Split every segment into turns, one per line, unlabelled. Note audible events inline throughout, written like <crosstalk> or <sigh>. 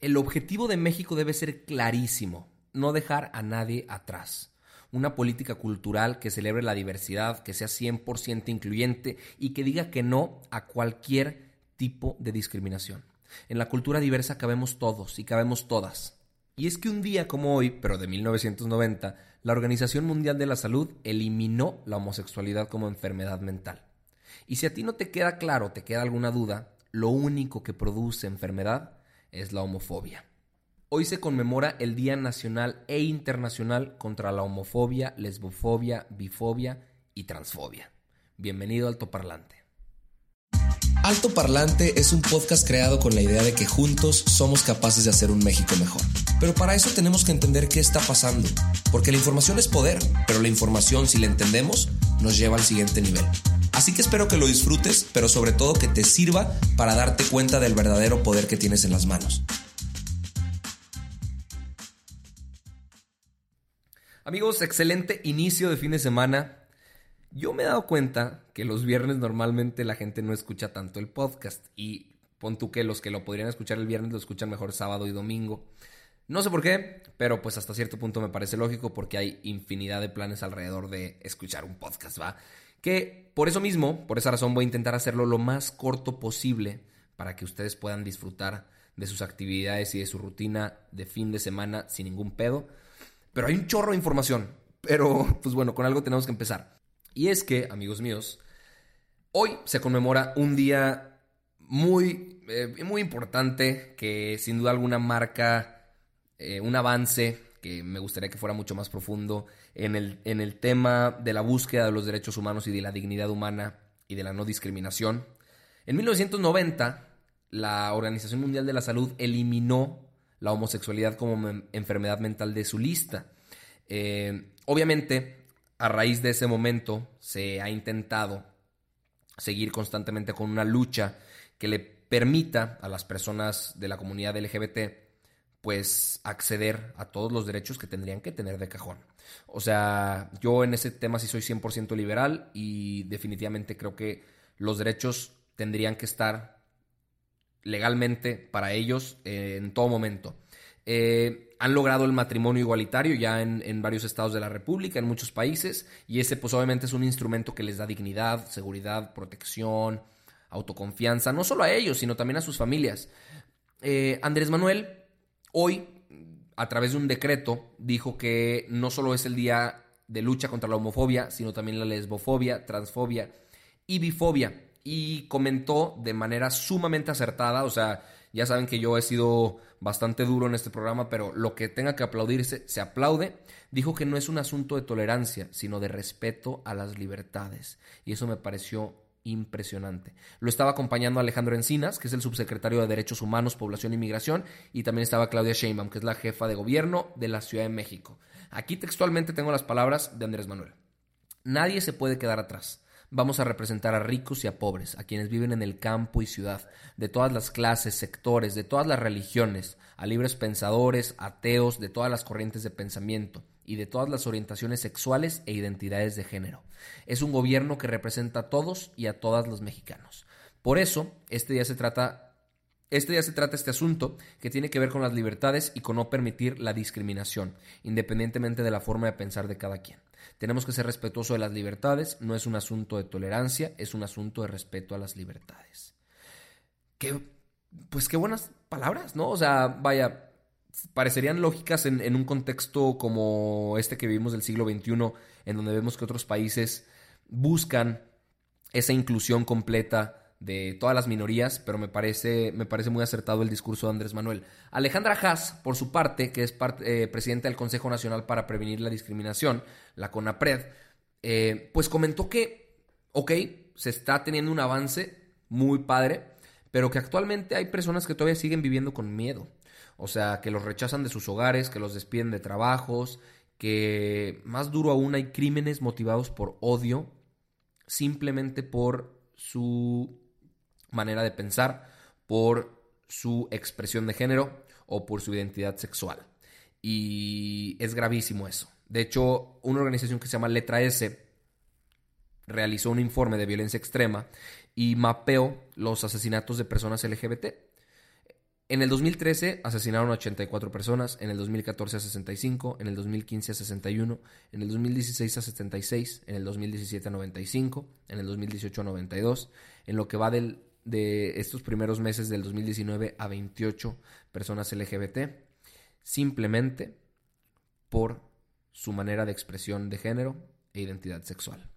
El objetivo de México debe ser clarísimo, no dejar a nadie atrás. Una política cultural que celebre la diversidad, que sea 100% incluyente y que diga que no a cualquier tipo de discriminación. En la cultura diversa cabemos todos y cabemos todas. Y es que un día como hoy, pero de 1990, la Organización Mundial de la Salud eliminó la homosexualidad como enfermedad mental. Y si a ti no te queda claro, te queda alguna duda, lo único que produce enfermedad es la homofobia. Hoy se conmemora el Día Nacional e Internacional contra la homofobia, lesbofobia, bifobia y transfobia. Bienvenido al Toparlante. Alto Parlante es un podcast creado con la idea de que juntos somos capaces de hacer un México mejor. Pero para eso tenemos que entender qué está pasando, porque la información es poder, pero la información si la entendemos nos lleva al siguiente nivel. Así que espero que lo disfrutes, pero sobre todo que te sirva para darte cuenta del verdadero poder que tienes en las manos. Amigos, excelente inicio de fin de semana. Yo me he dado cuenta que los viernes normalmente la gente no escucha tanto el podcast y pon tú que los que lo podrían escuchar el viernes lo escuchan mejor sábado y domingo. No sé por qué, pero pues hasta cierto punto me parece lógico porque hay infinidad de planes alrededor de escuchar un podcast, ¿va? Que por eso mismo, por esa razón voy a intentar hacerlo lo más corto posible para que ustedes puedan disfrutar de sus actividades y de su rutina de fin de semana sin ningún pedo. Pero hay un chorro de información, pero pues bueno, con algo tenemos que empezar. Y es que, amigos míos, hoy se conmemora un día muy, eh, muy importante que sin duda alguna marca eh, un avance que me gustaría que fuera mucho más profundo en el, en el tema de la búsqueda de los derechos humanos y de la dignidad humana y de la no discriminación. En 1990, la Organización Mundial de la Salud eliminó la homosexualidad como enfermedad mental de su lista. Eh, obviamente, a raíz de ese momento se ha intentado seguir constantemente con una lucha que le permita a las personas de la comunidad LGBT pues acceder a todos los derechos que tendrían que tener de cajón. O sea, yo en ese tema sí soy 100% liberal y definitivamente creo que los derechos tendrían que estar legalmente para ellos en todo momento. Eh, han logrado el matrimonio igualitario ya en, varios estados de la República, en muchos países, y ese pues obviamente es un instrumento que les da dignidad, seguridad, protección, autoconfianza, no solo a ellos, sino también a sus familias. Eh, Andrés Manuel hoy, a través de un decreto, dijo que no solo es el día de lucha contra la homofobia, sino también la lesbofobia, transfobia y bifobia, y comentó de manera sumamente acertada, o sea, ya saben que yo he sido bastante duro en este programa, pero lo que tenga que aplaudirse, se aplaude. Dijo que no es un asunto de tolerancia, sino de respeto a las libertades. Y eso me pareció impresionante. Lo estaba acompañando Alejandro Encinas, que es el subsecretario de Derechos Humanos, Población y Migración, y también estaba Claudia Sheinbaum, que es la jefa de gobierno de la Ciudad de México. Aquí textualmente tengo las palabras de Andrés Manuel. Nadie se puede quedar atrás. Vamos a representar a ricos y a pobres, a quienes viven en el campo y ciudad, de todas las clases, sectores, de todas las religiones, a libres pensadores, ateos, de todas las corrientes de pensamiento y de todas las orientaciones sexuales e identidades de género. Es un gobierno que representa a todos y a todas los mexicanos. Por eso, este día se trata este día se trata este asunto que tiene que ver con las libertades y con no permitir la discriminación, independientemente de la forma de pensar de cada quien. Tenemos que ser respetuosos de las libertades, no es un asunto de tolerancia, es un asunto de respeto a las libertades. Qué, pues qué buenas palabras, ¿no? O sea, vaya, parecerían lógicas en, en un contexto como este que vivimos del siglo XXI, en donde vemos que otros países buscan esa inclusión completa de todas las minorías, pero me parece, me parece muy acertado el discurso de Andrés Manuel. Alejandra Haas, por su parte, que es parte, eh, presidenta del Consejo Nacional para Prevenir la Discriminación, la CONAPRED, eh, pues comentó que, ok, se está teniendo un avance muy padre, pero que actualmente hay personas que todavía siguen viviendo con miedo. O sea, que los rechazan de sus hogares, que los despiden de trabajos, que más duro aún hay crímenes motivados por odio, simplemente por su manera de pensar, por su expresión de género o por su identidad sexual. Y es gravísimo eso. De hecho, una organización que se llama Letra S realizó un informe de violencia extrema y mapeó los asesinatos de personas LGBT. En el 2013 asesinaron a 84 personas, en el 2014 a 65, en el 2015 a 61, en el 2016 a 76, en el 2017 a 95, en el 2018 a 92, en lo que va del, de estos primeros meses del 2019 a 28 personas LGBT, simplemente por su manera de expresión de género e identidad sexual.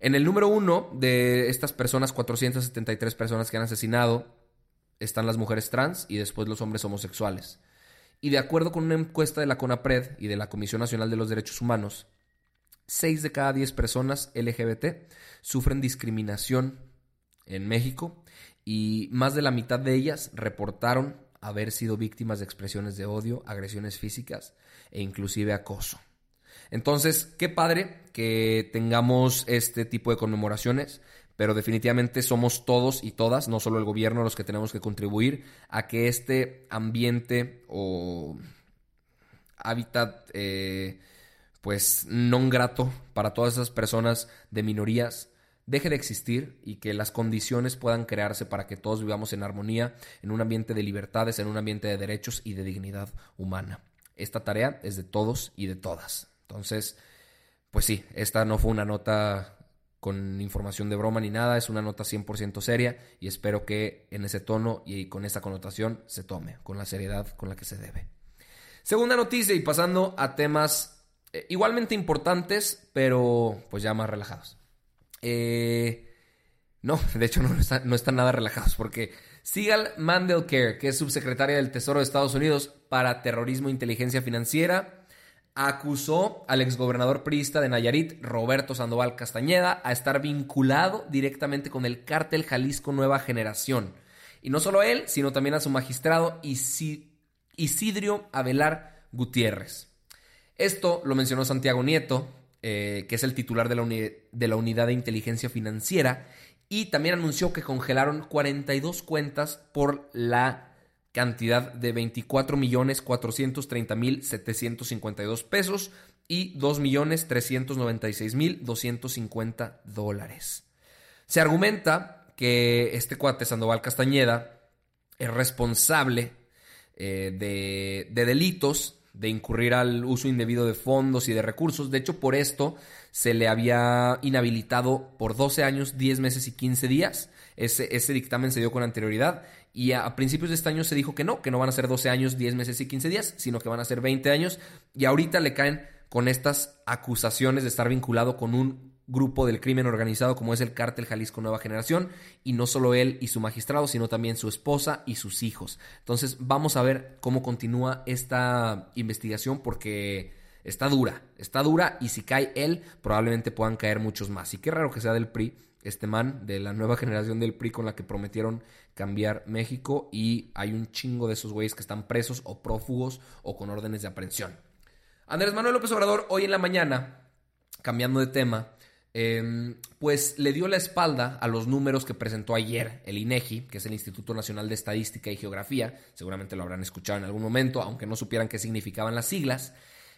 En el número uno de estas personas, 473 personas que han asesinado, están las mujeres trans y después los hombres homosexuales. Y de acuerdo con una encuesta de la CONAPRED y de la Comisión Nacional de los Derechos Humanos, 6 de cada 10 personas LGBT sufren discriminación en México y más de la mitad de ellas reportaron haber sido víctimas de expresiones de odio, agresiones físicas e inclusive acoso. Entonces, qué padre que tengamos este tipo de conmemoraciones, pero definitivamente somos todos y todas, no solo el gobierno, los que tenemos que contribuir a que este ambiente o hábitat, eh, pues, no grato para todas esas personas de minorías deje de existir y que las condiciones puedan crearse para que todos vivamos en armonía, en un ambiente de libertades, en un ambiente de derechos y de dignidad humana. Esta tarea es de todos y de todas. Entonces, pues sí, esta no fue una nota con información de broma ni nada, es una nota 100% seria y espero que en ese tono y con esa connotación se tome, con la seriedad con la que se debe. Segunda noticia y pasando a temas eh, igualmente importantes, pero pues ya más relajados. Eh, no, <laughs> de hecho no, están nada relajados porque Sigal Mandelker, que es subsecretaria del Tesoro de Estados Unidos para Terrorismo e Inteligencia Financiera, acusó al exgobernador priista de Nayarit, Roberto Sandoval Castañeda, a estar vinculado directamente con el cártel Jalisco Nueva Generación. Y no solo él, sino también a su magistrado Isidrio Avelar Gutiérrez. Esto lo mencionó Santiago Nieto, eh, que es el titular de la, de la Unidad de Inteligencia Financiera, y también anunció que congelaron 42 cuentas por la cantidad de 24.430.752 pesos y 2.396.250 dólares. Se argumenta que este cuate Sandoval Castañeda es responsable eh, de, de delitos de incurrir al uso indebido de fondos y de recursos. De hecho, por esto se le había inhabilitado por 12 años, 10 meses y 15 días. Ese, dictamen se dio con anterioridad y a, principios de este año se dijo que no, que no van a ser 12 años, 10 meses y 15 días, sino que van a ser 20 años. Y ahorita le caen con estas acusaciones de estar vinculado con un grupo del crimen organizado como es el cártel Jalisco Nueva Generación y no solo él y su magistrado, sino también su esposa y sus hijos. Entonces vamos a ver cómo continúa esta investigación porque está dura, está dura y si cae él probablemente puedan caer muchos más. Y qué raro que sea del PRI, este man de la nueva <laughs> generación del PRI con la que prometieron cambiar México y hay un chingo de esos güeyes que están presos o prófugos o con órdenes de aprehensión. Andrés Manuel López Obrador hoy en la mañana, cambiando de tema, em, pues le dio la espalda a los números que presentó ayer el INEGI, que es el Instituto Nacional de Estadística y Geografía, seguramente lo habrán escuchado en algún momento, aunque no supieran qué significaban las siglas.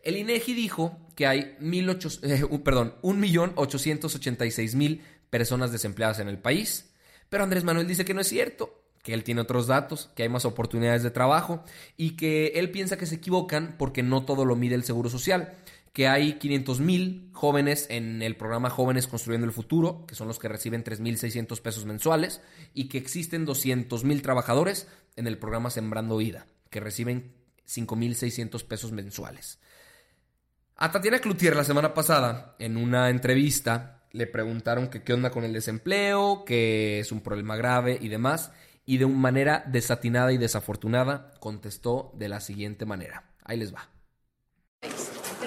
El INEGI dijo que hay mil ocho, <laughs> eh, perdón, 1.886.000 personas desempleadas en el país, pero Andrés Manuel dice que no es cierto, que él tiene otros datos, que hay más oportunidades de trabajo y que él piensa que se equivocan porque no todo lo mide el Seguro Social, que hay 500 mil jóvenes en el programa Jóvenes Construyendo el Futuro, que son los que reciben 3.600 pesos mensuales, y que existen 200 mil trabajadores en el programa Sembrando Vida, que reciben 5.600 pesos mensuales. A Tatiana Cloutier la semana pasada, en una entrevista, le preguntaron que qué onda con el desempleo, que es un problema grave y demás, y de una manera desatinada y desafortunada contestó de la siguiente manera. Ahí les va.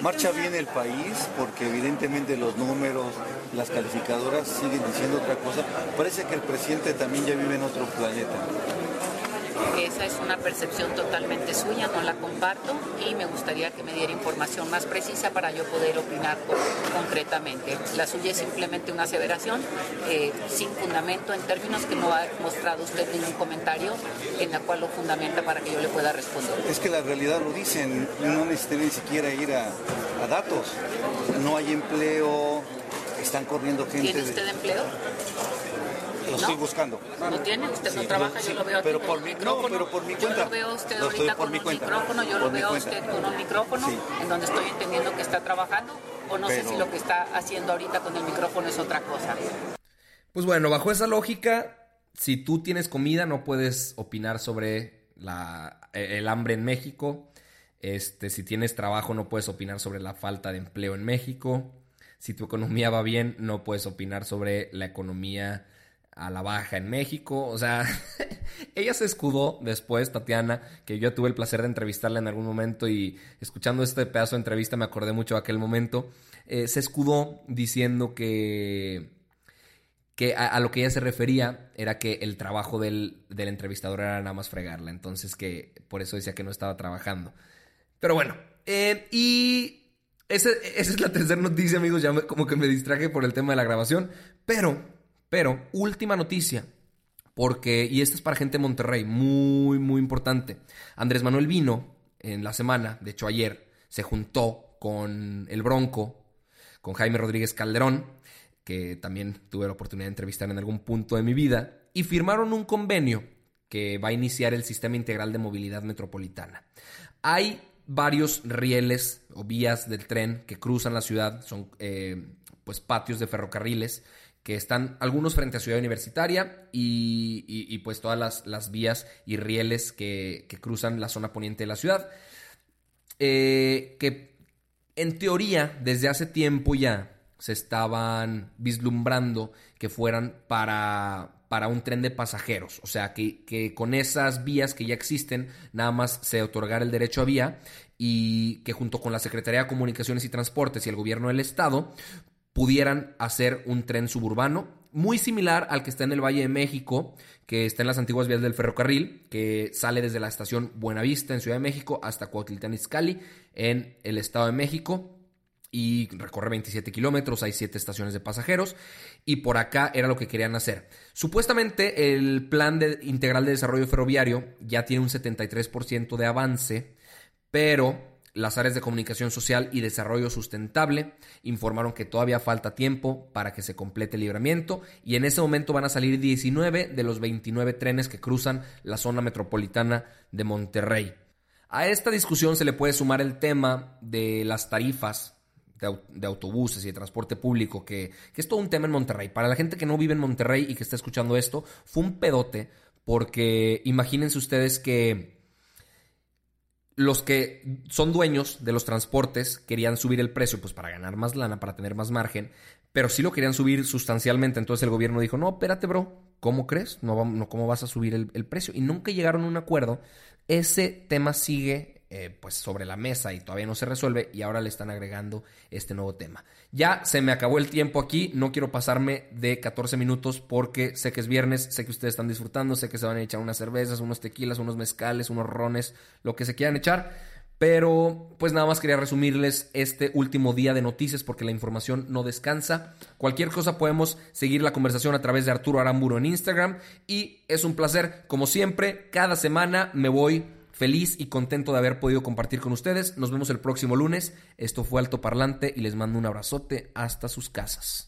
Marcha bien el país porque evidentemente los números las calificadoras siguen diciendo otra cosa. Parece que el presidente también ya vive en otro planeta.
Esa es una percepción totalmente suya, no la comparto y me gustaría que me diera información más precisa para yo poder opinar concretamente. La suya es simplemente una aseveración eh, sin fundamento en términos que no ha mostrado usted ningún comentario en la cual lo fundamenta para que yo le pueda responder.
Es que la realidad lo dicen, no necesitan ni siquiera ir a, a datos. No hay empleo, están corriendo gente.
¿Tiene usted empleo?
Lo estoy buscando.
¿No tiene? ¿Usted no trabaja? yo lo veo
pero
aquí
por mi,
micrófono.
pero por mi
Yo
cuenta.
lo veo a usted
Lo estoy
ahorita
por
con
mi
un
cuenta.
micrófono, yo
Por
lo veo a
cuenta.
usted con un micrófono,
Sí.
en donde estoy entendiendo que está trabajando, o no sé si lo que está haciendo ahorita con el micrófono es otra cosa.
Pues bueno, bajo esa lógica, si tú tienes comida, no puedes opinar sobre la, eh, el hambre en México. Este, si tienes trabajo, no puedes opinar sobre la falta de empleo en México. Si tu economía va bien, no puedes opinar sobre la economía a la baja en México. O sea, <laughs> ella se escudó después, Tatiana, que yo tuve el placer de entrevistarla en algún momento y escuchando este pedazo de entrevista me acordé mucho de aquel momento. Eh, se escudó diciendo que que a, lo que ella se refería era que el trabajo del, del entrevistador era nada más fregarla, entonces que por eso decía que no estaba trabajando. Pero bueno, eh, y esa es la tercera noticia, amigos, ya me- como que me distraje por el tema de la grabación, pero, pero, última noticia, porque, y esta es para gente de Monterrey, muy, muy importante. Andrés Manuel vino en la semana, de hecho ayer, se juntó con el Bronco, con Jaime Rodríguez Calderón, que también tuve la oportunidad de entrevistar en algún punto de mi vida, y firmaron un convenio que va a iniciar el Sistema Integral de Movilidad Metropolitana. Hay varios rieles o vías del tren que cruzan la ciudad, son eh, pues patios de ferrocarriles que están algunos frente a Ciudad Universitaria y, pues todas las, las vías y rieles que, que cruzan la zona poniente de la ciudad. Eh, que en teoría, desde hace tiempo ya se estaban vislumbrando que fueran para, para un tren de pasajeros. O sea, que, que con esas vías que ya existen, nada más se otorgara el derecho a vía y que junto con la Secretaría de Comunicaciones y Transportes y el gobierno del Estado pudieran hacer un tren suburbano muy similar al que está en el Valle de México, que está en las antiguas vías del ferrocarril, que sale desde la estación Buenavista en Ciudad de México hasta Cuautitlán Izcalli en el Estado de México y recorre 27 kilómetros, hay 7 estaciones de pasajeros y por acá era lo que querían hacer. Supuestamente el plan de- integral de desarrollo ferroviario ya tiene un 73% de avance, pero las áreas de comunicación social y desarrollo sustentable informaron que todavía falta tiempo para que se complete el libramiento y en ese momento van a salir 19 de los 29 trenes que cruzan la zona metropolitana de Monterrey. A esta discusión se le puede sumar el tema de las tarifas de, au- de autobuses y de transporte público, que, que es todo un tema en Monterrey. Para la gente que no vive en Monterrey y que está escuchando esto, fue un pedote, porque imagínense ustedes que los que son dueños de los transportes querían subir el precio pues para ganar más lana, para tener más margen, pero sí lo querían subir sustancialmente. Entonces el gobierno dijo, no, espérate, bro, ¿cómo crees? No, no ¿Cómo vas a subir el, el precio? Y nunca llegaron a un acuerdo. Ese tema sigue eh, pues sobre la mesa y todavía no se resuelve y ahora le están agregando este nuevo tema. Ya se me acabó el tiempo aquí, no quiero pasarme de 14 minutos porque sé que es viernes, sé que ustedes están disfrutando, sé que se van a echar unas cervezas, unos tequilas, unos mezcales, unos rones, lo que se quieran echar. Pero pues nada más quería resumirles este último día de noticias porque la información no descansa. Cualquier cosa podemos seguir la conversación a través de Arturo Aramburo en Instagram y es un placer, como siempre, cada semana me voy feliz y contento de haber podido compartir con ustedes. Nos vemos el próximo lunes. Esto fue Alto Parlante y les mando un abrazote hasta sus casas.